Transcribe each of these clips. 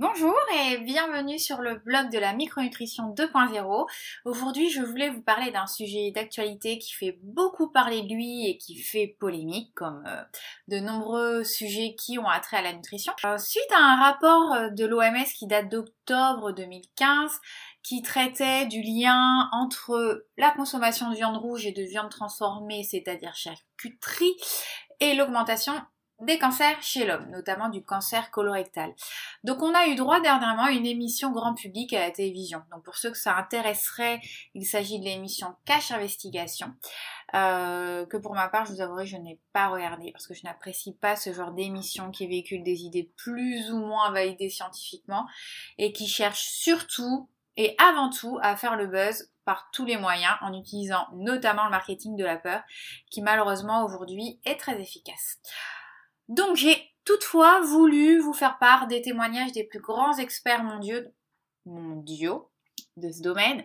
Bonjour et bienvenue sur le blog de la micronutrition 2.0. Aujourd'hui, je voulais vous parler d'un sujet d'actualité qui fait beaucoup parler de lui et qui fait polémique, comme euh, de nombreux sujets qui ont attrait à la nutrition. Euh, suite à un rapport euh, de l'OMS qui date d'octobre 2015, qui traitait du lien entre la consommation de viande rouge et de viande transformée, c'est-à-dire charcuterie, et l'augmentation des cancers chez l'homme, notamment du cancer colorectal. Donc on a eu droit dernièrement à une émission grand public à la télévision. Donc pour ceux que ça intéresserait, il s'agit de l'émission Cache Investigation, euh, que pour ma part, je vous avouerai, je n'ai pas regardé parce que je n'apprécie pas ce genre d'émission qui véhicule des idées plus ou moins validées scientifiquement et qui cherche surtout et avant tout à faire le buzz par tous les moyens en utilisant notamment le marketing de la peur qui malheureusement aujourd'hui est très efficace. Donc j'ai toutefois voulu vous faire part des témoignages des plus grands experts mondiaux, mondiaux de ce domaine,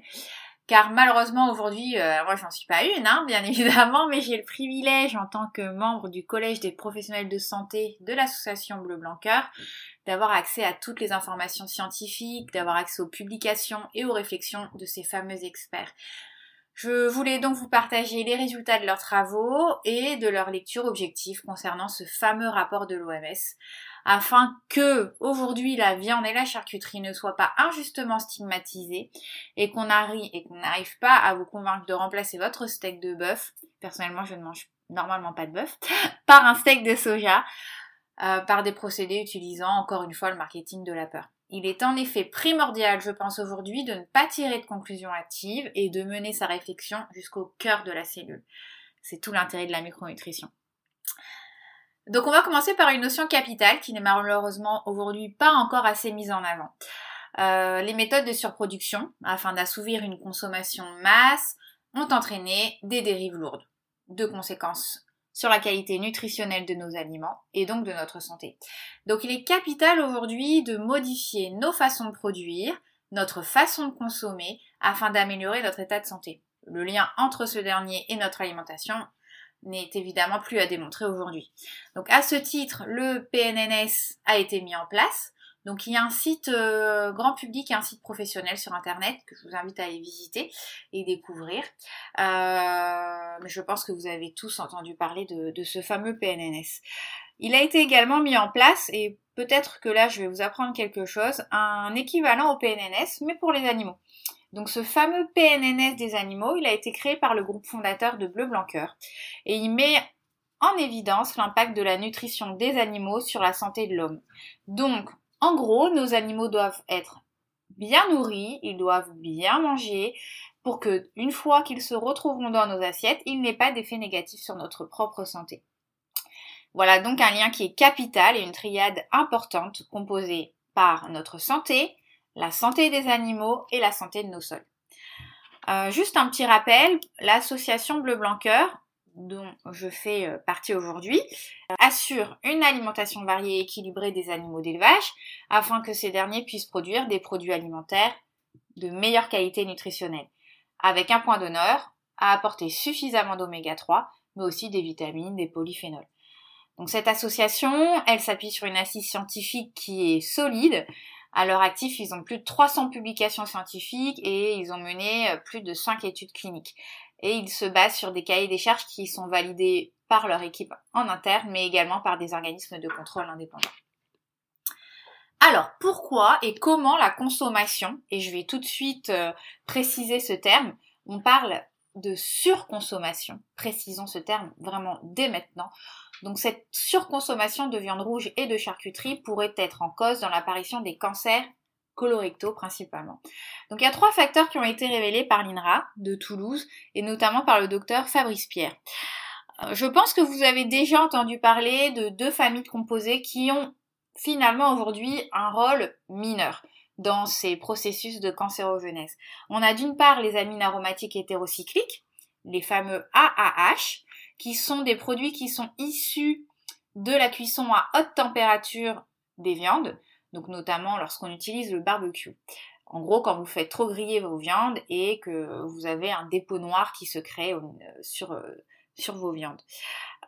car malheureusement aujourd'hui, euh, moi j'en suis pas une, hein, bien évidemment, mais j'ai le privilège en tant que membre du collège des professionnels de santé de l'association Bleu Blanc Cœur d'avoir accès à toutes les informations scientifiques, d'avoir accès aux publications et aux réflexions de ces fameux experts. Je voulais donc vous partager les résultats de leurs travaux et de leur lecture objective concernant ce fameux rapport de l'OMS afin que aujourd'hui la viande et la charcuterie ne soient pas injustement stigmatisées et qu'on n'arrive pas à vous convaincre de remplacer votre steak de bœuf. Personnellement, je ne mange normalement pas de bœuf par un steak de soja euh, par des procédés utilisant encore une fois le marketing de la peur. Il est en effet primordial, je pense aujourd'hui, de ne pas tirer de conclusions hâtives et de mener sa réflexion jusqu'au cœur de la cellule. C'est tout l'intérêt de la micronutrition. Donc on va commencer par une notion capitale qui n'est malheureusement aujourd'hui pas encore assez mise en avant. Euh, les méthodes de surproduction, afin d'assouvir une consommation masse, ont entraîné des dérives lourdes. De conséquences sur la qualité nutritionnelle de nos aliments et donc de notre santé. Donc il est capital aujourd'hui de modifier nos façons de produire, notre façon de consommer afin d'améliorer notre état de santé. Le lien entre ce dernier et notre alimentation n'est évidemment plus à démontrer aujourd'hui. Donc à ce titre, le PNNS a été mis en place donc il y a un site euh, grand public et un site professionnel sur internet que je vous invite à aller visiter et découvrir. Euh, mais je pense que vous avez tous entendu parler de, ce fameux PNNS. Il a été également mis en place, et peut-être que là je vais vous apprendre quelque chose, un équivalent au PNNS, mais pour les animaux. Donc ce fameux PNNS des animaux, il a été créé par le groupe fondateur de Bleu Blanc et il met en évidence l'impact de la nutrition des animaux sur la santé de l'homme. Donc en gros, nos animaux doivent être bien nourris, ils doivent bien manger pour que, une fois qu'ils se retrouveront dans nos assiettes, ils n'aient pas d'effet négatif sur notre propre santé. Voilà donc un lien qui est capital et une triade importante composée par notre santé, la santé des animaux et la santé de nos sols. Euh, juste un petit rappel, l'association Bleu Blanc Cœur dont je fais euh, partie aujourd'hui, assure une alimentation variée et équilibrée des animaux d'élevage afin que ces derniers puissent produire des produits alimentaires de meilleure qualité nutritionnelle, avec un point d'honneur à apporter suffisamment d'oméga 3, mais aussi des vitamines, des polyphénols. Donc cette association, elle s'appuie sur une assise scientifique qui est solide. À leur actif, ils ont plus de 300 publications scientifiques et ils ont mené euh, plus de 5 études cliniques et ils se basent sur des cahiers des charges qui sont validés par leur équipe en interne, mais également par des organismes de contrôle indépendants. Alors, pourquoi et comment la consommation, et je vais tout de suite euh, préciser ce terme, on parle de surconsommation, précisons ce terme vraiment dès maintenant. Donc cette surconsommation de viande rouge et de charcuterie pourrait être en cause dans l'apparition des cancers colorectaux principalement. Donc il y a trois facteurs qui ont été révélés par l'INRA de Toulouse et notamment par le docteur Fabrice Pierre. Euh, je pense que vous avez déjà entendu parler de deux familles de composés qui ont finalement aujourd'hui un rôle mineur dans ces processus de cancérogenèse. On a d'une part les amines aromatiques hétérocycliques, les fameux AAH, qui sont des produits qui sont issus de la cuisson à haute température des viandes, donc notamment lorsqu'on utilise le barbecue. En gros, quand vous faites trop griller vos viandes et que vous avez un dépôt noir qui se crée sur, euh, sur vos viandes.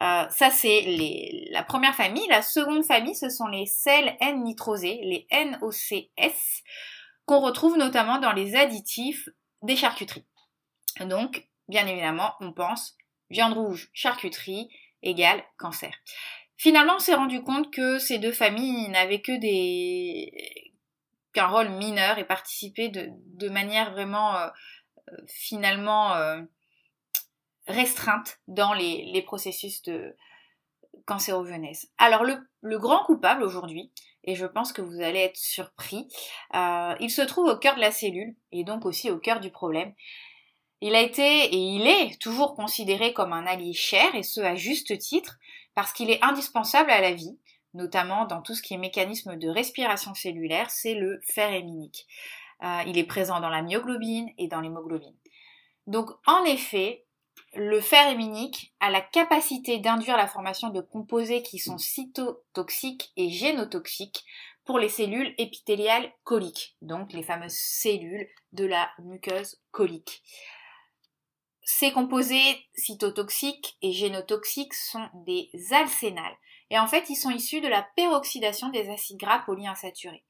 Euh, ça, c'est la première famille. La seconde famille, ce sont les sels N-nitrosés, les NOCS, qu'on retrouve notamment dans les additifs des charcuteries. Donc, bien évidemment, on pense viande rouge, charcuterie égale cancer. Finalement, on s'est rendu compte que ces deux familles n'avaient que des qu'un rôle mineur et participaient de, manière vraiment euh, euh, finalement restreinte dans les, processus de cancérogenèse. Alors le, grand coupable aujourd'hui, et je pense que vous allez être surpris, euh, il se trouve au cœur de la cellule et donc aussi au cœur du problème. Il a été et il est toujours considéré comme un allié cher et ce à juste titre parce qu'il est indispensable à la vie, notamment dans tout ce qui est mécanisme de respiration cellulaire, c'est le fer héminique. Euh, il est présent dans la myoglobine et dans l'hémoglobine. Donc en effet, le fer héminique a la capacité d'induire la formation de composés qui sont cytotoxiques et génotoxiques pour les cellules épithéliales coliques, donc les fameuses cellules de la muqueuse colique. Ces composés cytotoxiques et génotoxiques sont des alcénales et en fait ils sont issus de la peroxydation des acides gras polyinsaturés.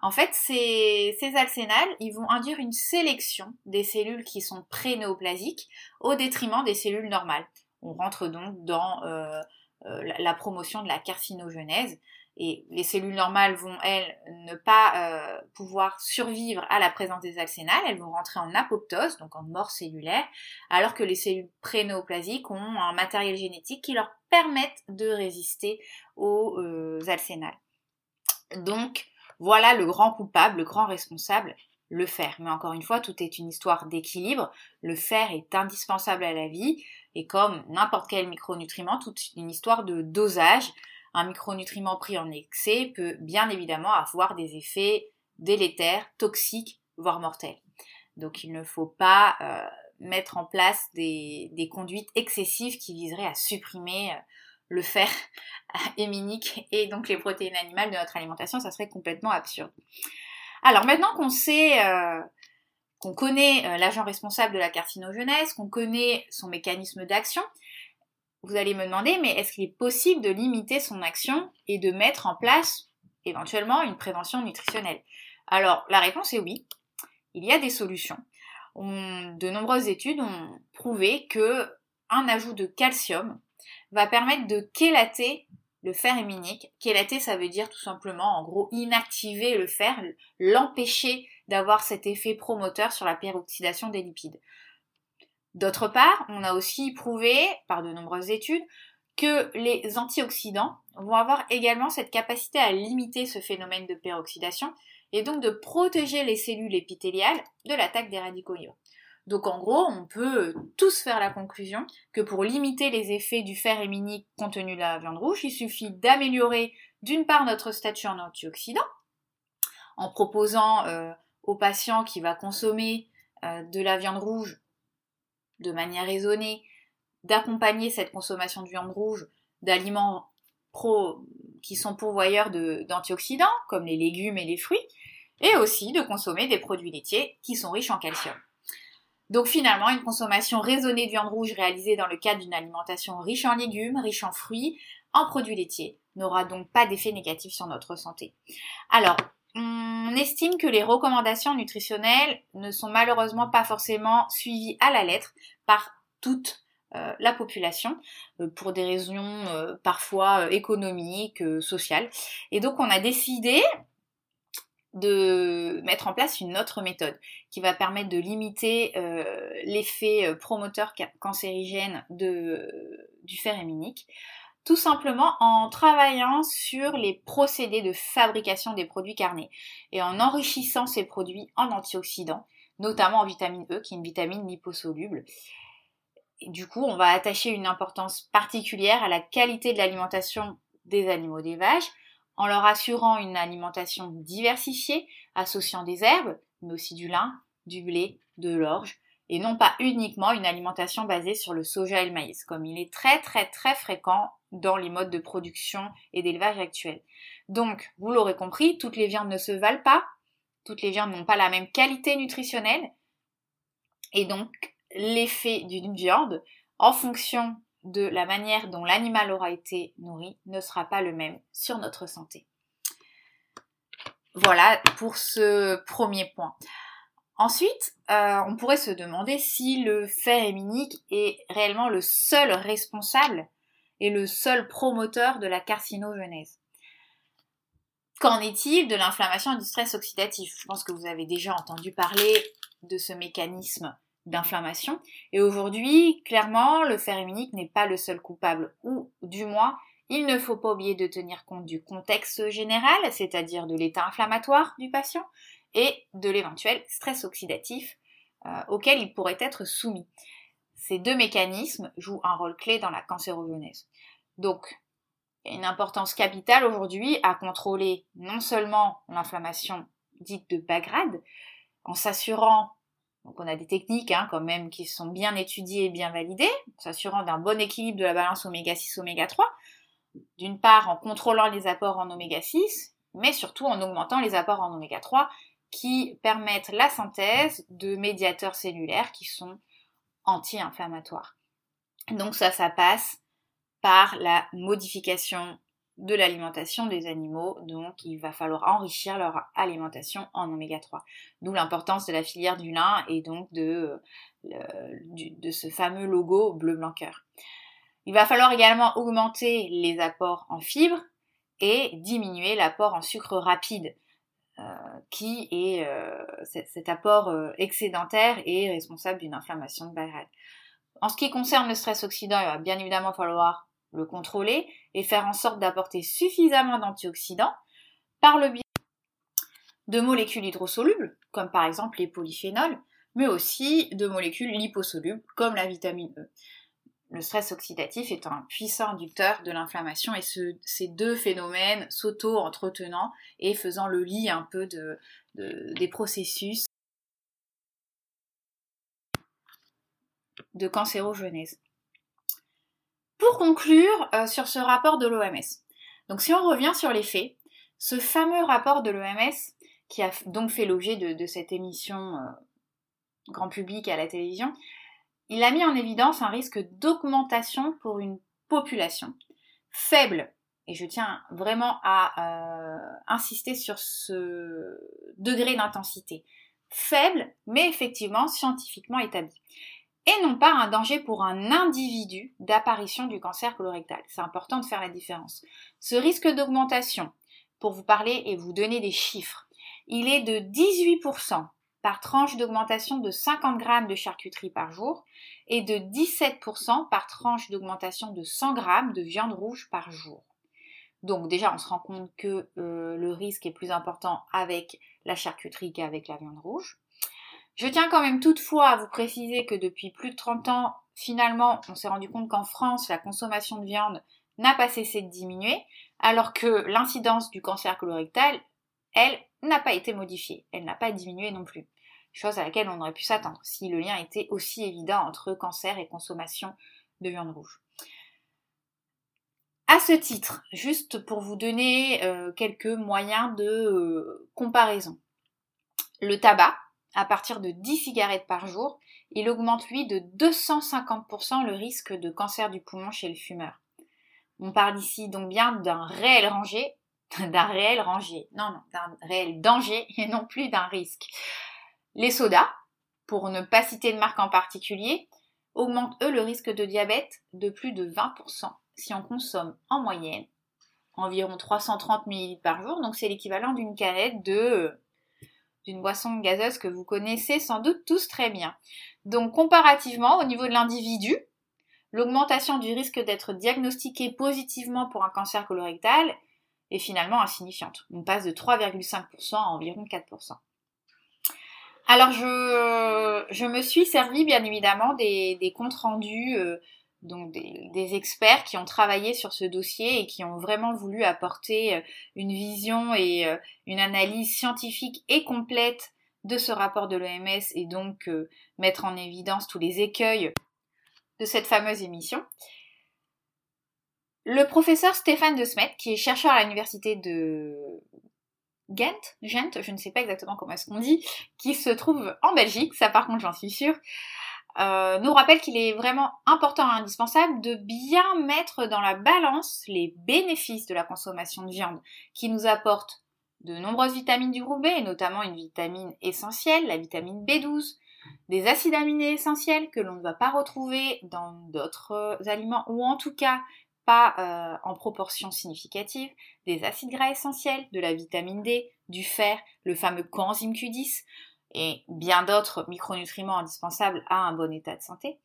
En fait, ces, ces alcénales, ils vont induire une sélection des cellules qui sont pré-néoplasiques au détriment des cellules normales. On rentre donc dans euh, euh, la promotion de la carcinogenèse et les cellules normales vont, elles, ne pas euh, pouvoir survivre à la présence des alcénales, elles vont rentrer en apoptose, donc en mort cellulaire, alors que les cellules pré-néoplasiques ont un matériel génétique qui leur permettent de résister aux alcénales. Donc, voilà le grand coupable, le grand responsable, le fer. Mais encore une fois, tout est une histoire d'équilibre. Le fer est indispensable à la vie et comme n'importe quel micronutriment, toute une histoire de dosage. Un micronutriment pris en excès peut bien évidemment avoir des effets délétères, toxiques, voire mortels. Donc il ne faut pas euh, mettre en place des, conduites excessives qui viseraient à supprimer euh, le fer héminique et donc les protéines animales de notre alimentation, ça serait complètement absurde. Alors maintenant qu'on sait, euh, qu'on connaît l'agent responsable de la carcinogenèse, qu'on connaît son mécanisme d'action, vous allez me demander, mais est-ce qu'il est possible de limiter son action et de mettre en place éventuellement une prévention nutritionnelle? Alors la réponse est oui. Il y a des solutions. de nombreuses études ont prouvé que un ajout de calcium va permettre de chélater le fer héminique. Chélater, ça veut dire tout simplement, en gros, inactiver le fer, l'empêcher d'avoir cet effet promoteur sur la peroxydation des lipides. D'autre part, on a aussi prouvé, par de nombreuses études, que les antioxydants vont avoir également cette capacité à limiter ce phénomène de peroxydation et donc de protéger les cellules épithéliales de l'attaque des radicaux libres. Donc en gros, on peut tous faire la conclusion que pour limiter les effets du fer héminique contenu dans la viande rouge, il suffit d'améliorer d'une part notre statut en antioxydant, en proposant euh, aux patients qui va consommer euh, de la viande rouge de manière raisonnée, d'accompagner cette consommation de viande rouge d'aliments pro qui sont pourvoyeurs d'antioxydants, comme les légumes et les fruits, et aussi de consommer des produits laitiers qui sont riches en calcium. Donc finalement, une consommation raisonnée de viande rouge réalisée dans le cadre d'une alimentation riche en légumes, riche en fruits, en produits laitiers, n'aura donc pas d'effet négatif sur notre santé. Alors, on estime que les recommandations nutritionnelles ne sont malheureusement pas forcément suivies à la lettre par toute euh, la population euh, pour des raisons euh, parfois économiques, sociales. Et donc on a décidé de mettre en place une autre méthode qui va permettre de limiter l'effet promoteur cancérigène de, du fer héminique, tout simplement en travaillant sur les procédés de fabrication des produits carnés et en enrichissant ces produits en antioxydants, notamment en vitamine E, qui est une vitamine liposoluble. du coup, on va attacher une importance particulière à la qualité de l'alimentation des animaux d'élevage, en leur assurant une alimentation diversifiée, associant des herbes, mais aussi du lin, du blé, de l'orge, et non pas uniquement une alimentation basée sur le soja et le maïs, comme il est très très très fréquent dans les modes de production et d'élevage actuels. Donc, vous l'aurez compris, toutes les viandes ne se valent pas, toutes les viandes n'ont pas la même qualité nutritionnelle, et donc l'effet d'une viande, en fonction de la manière dont l'animal aura été nourri ne sera pas le même sur notre santé. Voilà pour ce premier point. Ensuite, euh, on pourrait se demander si le fer héminique est réellement le seul responsable le seul promoteur de la carcinogenèse. Qu'en est-il de l'inflammation et du stress oxydatif? Je pense que vous avez déjà entendu parler de ce mécanisme d'inflammation. Et aujourd'hui, clairement, le fer héminique n'est pas le seul coupable, ou du moins, il ne faut pas oublier de tenir compte du contexte général, c'est-à-dire de l'état inflammatoire du patient, et de l'éventuel stress oxydatif euh, auquel il pourrait être soumis. Ces deux mécanismes jouent un rôle clé dans la cancérogenèse. Donc, il y a une importance capitale aujourd'hui à contrôler non seulement l'inflammation dite de bas grade, en s'assurant, donc on a des techniques hein, quand même qui sont bien étudiées et bien validées, en s'assurant d'un bon équilibre de la balance oméga 6 oméga 3, d'une part en contrôlant les apports en oméga 6, mais surtout en augmentant les apports en oméga 3 qui permettent la synthèse de médiateurs cellulaires qui sont anti-inflammatoires. Donc ça, ça passe par la modification de l'alimentation des animaux, donc il va falloir enrichir leur alimentation en oméga 3. D'où l'importance de la filière du lin et donc de, de ce fameux logo bleu-blanc-cœur. Il va falloir également augmenter les apports en fibres et diminuer l'apport en sucre rapide, euh, qui est euh, cet apport euh, excédentaire et responsable d'une inflammation de En ce qui concerne le stress oxydant, il va bien évidemment falloir le contrôler et faire en sorte d'apporter suffisamment d'antioxydants par le biais de molécules hydrosolubles, comme par exemple les polyphénols, mais aussi de molécules liposolubles, comme la vitamine E. Le stress oxydatif est un puissant inducteur de l'inflammation et ces deux phénomènes s'auto-entretenant et faisant le lit un peu des processus de cancérogenèse. Pour conclure euh, sur ce rapport de l'OMS, donc si on revient sur les faits, ce fameux rapport de l'OMS, qui a donc fait l'objet de, cette émission euh, grand public à la télévision, il a mis en évidence un risque d'augmentation pour une population faible, et je tiens vraiment à euh, insister sur ce degré d'intensité, faible, mais effectivement scientifiquement établi et non pas un danger pour un individu d'apparition du cancer colorectal. C'est important de faire la différence. Ce risque d'augmentation, pour vous parler et vous donner des chiffres, il est de 18% par tranche d'augmentation de 50 grammes de charcuterie par jour et de 17% par tranche d'augmentation de 100 grammes de viande rouge par jour. Donc déjà, on se rend compte que euh, le risque est plus important avec la charcuterie qu'avec la viande rouge. Je tiens quand même toutefois à vous préciser que depuis plus de 30 ans, finalement, on s'est rendu compte qu'en France, la consommation de viande n'a pas cessé de diminuer, alors que l'incidence du cancer colorectal, elle, n'a pas été modifiée, elle n'a pas diminué non plus. Chose à laquelle on aurait pu s'attendre si le lien était aussi évident entre cancer et consommation de viande rouge. À ce titre, juste pour vous donner euh, quelques moyens de euh, comparaison. Le tabac, à partir de 10 cigarettes par jour, il augmente lui de 250% le risque de cancer du poumon chez le fumeur. On parle ici donc bien d'un réel rangé, d'un réel non, non, d'un réel danger et non plus d'un risque. Les sodas, pour ne pas citer de marque en particulier, augmentent eux le risque de diabète de plus de 20% si on consomme en moyenne environ 330 ml par jour, donc c'est l'équivalent d'une canette de d'une boisson gazeuse que vous connaissez sans doute tous très bien. Donc comparativement, au niveau de l'individu, l'augmentation du risque d'être diagnostiqué positivement pour un cancer colorectal est finalement insignifiante. On passe de 3,5% à environ 4%. Alors je, je, me suis servi bien évidemment des, des comptes rendus euh, donc des, experts qui ont travaillé sur ce dossier et qui ont vraiment voulu apporter euh, une vision et euh, une analyse scientifique et complète de ce rapport de l'OMS et donc mettre en évidence tous les écueils de cette fameuse émission. Le professeur Stéphane De Smet, qui est chercheur à l'université de Ghent, Gent, je ne sais pas exactement comment est-ce qu'on dit, qui se trouve en Belgique, ça par contre j'en suis sûre, euh, nous rappelle qu'il est vraiment important et indispensable de bien mettre dans la balance les bénéfices de la consommation de viande, qui nous apporte de nombreuses vitamines du groupe B, et notamment une vitamine essentielle, la vitamine B12, des acides aminés essentiels que l'on ne va pas retrouver dans d'autres aliments, ou en tout cas pas euh, en proportion significative, des acides gras essentiels, de la vitamine D, du fer, le fameux coenzyme Q10 et bien d'autres micronutriments indispensables à un bon état de santé.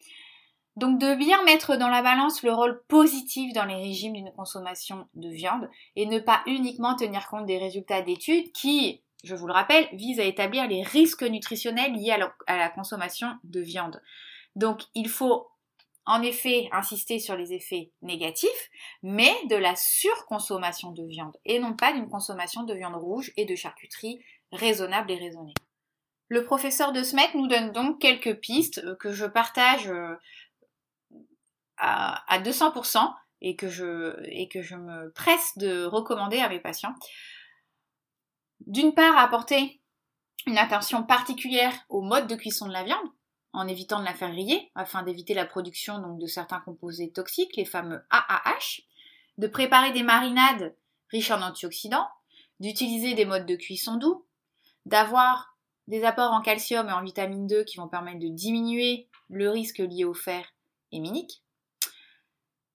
Donc de bien mettre dans la balance le rôle positif dans les régimes d'une consommation de viande et ne pas uniquement tenir compte des résultats d'études qui, je vous le rappelle, visent à établir les risques nutritionnels liés à la consommation de viande. Donc il faut en effet insister sur les effets négatifs, mais de la surconsommation de viande et non pas d'une consommation de viande rouge et de charcuterie raisonnable et raisonnée. Le professeur de Smet nous donne donc quelques pistes euh, que je partage euh, à, 200% et que, je, et que je me presse de recommander à mes patients. D'une part, apporter une attention particulière au mode de cuisson de la viande, en évitant de la faire griller, afin d'éviter la production de certains composés toxiques, les fameux AAH, de préparer des marinades riches en antioxydants, d'utiliser des modes de cuisson doux, d'avoir des apports en calcium et en vitamine 2 qui vont permettre de diminuer le risque lié au fer héminique,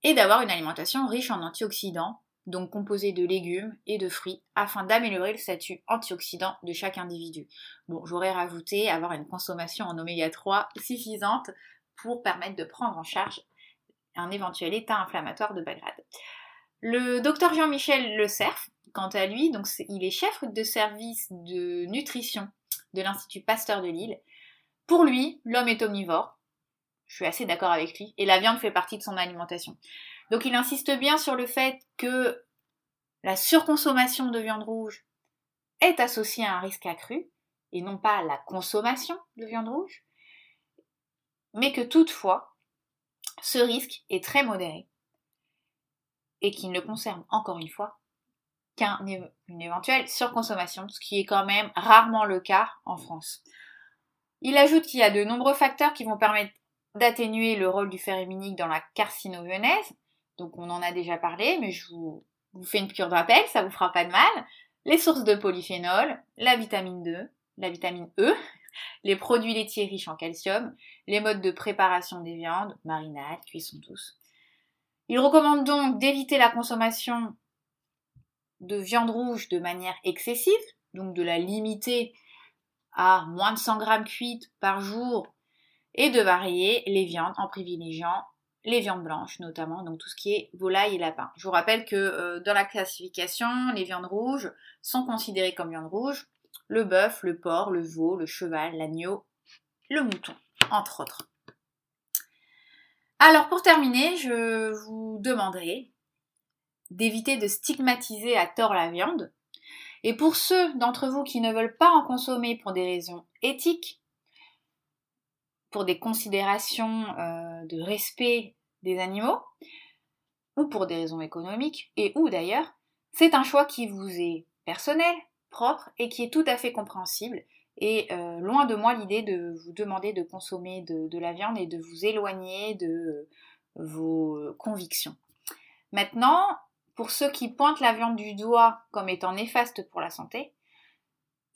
et d'avoir une alimentation riche en antioxydants, donc composée de légumes et de fruits, afin d'améliorer le statut antioxydant de chaque individu. Bon, j'aurais rajouté avoir une consommation en oméga 3 suffisante pour permettre de prendre en charge un éventuel état inflammatoire de bas grade. Le docteur Jean-Michel Le Cerf, quant à lui, donc il est chef de service de nutrition de l'Institut Pasteur de Lille. Pour lui, l'homme est omnivore. Je suis assez d'accord avec lui. Et la viande fait partie de son alimentation. Donc il insiste bien sur le fait que la surconsommation de viande rouge est associée à un risque accru, et non pas à la consommation de viande rouge, mais que toutefois, ce risque est très modéré, et qu'il ne concerne encore une fois qu'une éventuelle surconsommation, ce qui est quand même rarement le cas en France. Il ajoute qu'il y a de nombreux facteurs qui vont permettre d'atténuer le rôle du fer héminique dans la carcinogenèse, donc on en a déjà parlé, mais je vous, fais une cure de rappel, ça vous fera pas de mal. Les sources de polyphénol, la vitamine 2, la vitamine E, les produits laitiers riches en calcium, les modes de préparation des viandes, marinade, cuisson douce. Il recommande donc d'éviter la consommation de viande rouge de manière excessive, donc de la limiter à moins de 100 grammes cuites par jour et de varier les viandes en privilégiant les viandes blanches notamment, donc tout ce qui est volaille et lapin. Je vous rappelle que euh, dans la classification, les viandes rouges sont considérées comme viandes rouges le bœuf, le porc, le veau, le cheval, l'agneau, le mouton, entre autres. Alors pour terminer, je vous demanderai d'éviter de stigmatiser à tort la viande. Et pour ceux d'entre vous qui ne veulent pas en consommer pour des raisons éthiques, pour des considérations euh, de respect des animaux, ou pour des raisons économiques, et ou d'ailleurs, c'est un choix qui vous est personnel, propre, et qui est tout à fait compréhensible. Et euh, loin de moi l'idée de vous demander de consommer de, la viande et de vous éloigner de vos convictions. Maintenant, pour ceux qui pointent la viande du doigt comme étant néfaste pour la santé,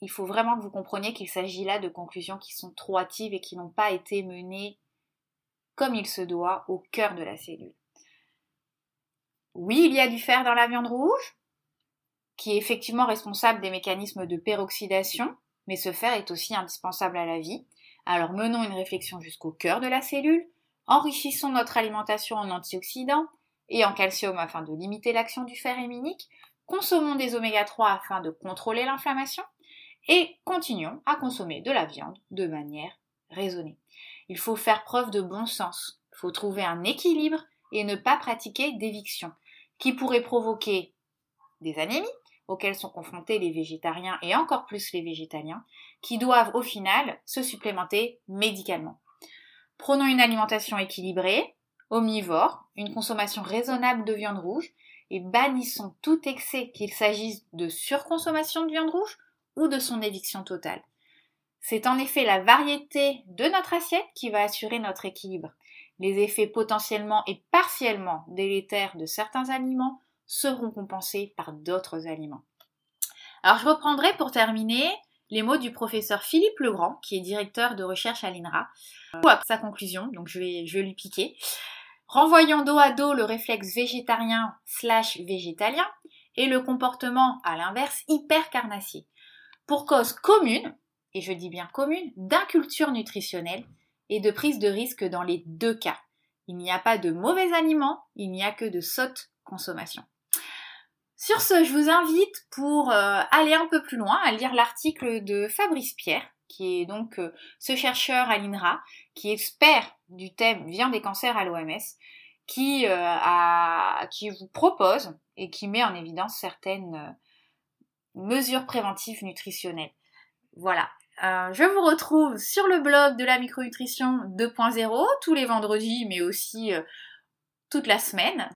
il faut vraiment que vous compreniez qu'il s'agit là de conclusions qui sont trop hâtives et qui n'ont pas été menées comme il se doit au cœur de la cellule. Oui, il y a du fer dans la viande rouge, qui est effectivement responsable des mécanismes de peroxydation, mais ce fer est aussi indispensable à la vie. Alors menons une réflexion jusqu'au cœur de la cellule, enrichissons notre alimentation en antioxydants, et en calcium afin de limiter l'action du fer héminique, consommons des oméga 3 afin de contrôler l'inflammation et continuons à consommer de la viande de manière raisonnée. Il faut faire preuve de bon sens, il faut trouver un équilibre et ne pas pratiquer d'éviction qui pourrait provoquer des anémies auxquelles sont confrontés les végétariens et encore plus les végétaliens, qui doivent au final se supplémenter médicalement. Prenons une alimentation équilibrée, omnivore, une consommation raisonnable de viande rouge et bannissons tout excès qu'il s'agisse de surconsommation de viande rouge ou de son éviction totale. C'est en effet la variété de notre assiette qui va assurer notre équilibre. Les effets potentiellement et partiellement délétères de certains aliments seront compensés par d'autres aliments. Alors je reprendrai pour terminer les mots du professeur Philippe Legrand, qui est directeur de recherche à l'INRA, après sa conclusion, donc je vais, je vais lui piquer. Renvoyant dos à dos le réflexe végétarien slash végétalien et le comportement, à l'inverse, hyper carnassier. Pour cause commune, et je dis bien commune, d'inculture nutritionnelle et de prise de risque dans les deux cas. Il n'y a pas de mauvais aliments, il n'y a que de sotte consommation. Sur ce, je vous invite pour euh, aller un peu plus loin à lire l'article de Fabrice Pierre, qui est donc euh, ce chercheur à l'INRA, qui est expert du thème viande des cancers à l'OMS, euh, qui vous propose et qui met en évidence certaines mesures préventives nutritionnelles. Voilà. je vous retrouve sur le blog de la micronutrition 2.0 tous les vendredis, mais aussi toute la semaine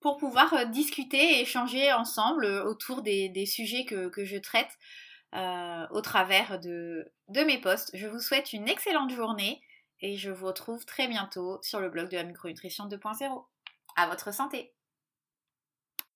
pour pouvoir euh, discuter et échanger ensemble euh, autour des, sujets que, je traite euh, au travers de, de mes posts. Je vous souhaite une excellente journée et je vous retrouve très bientôt sur le blog de la micronutrition 2.0. À votre santé!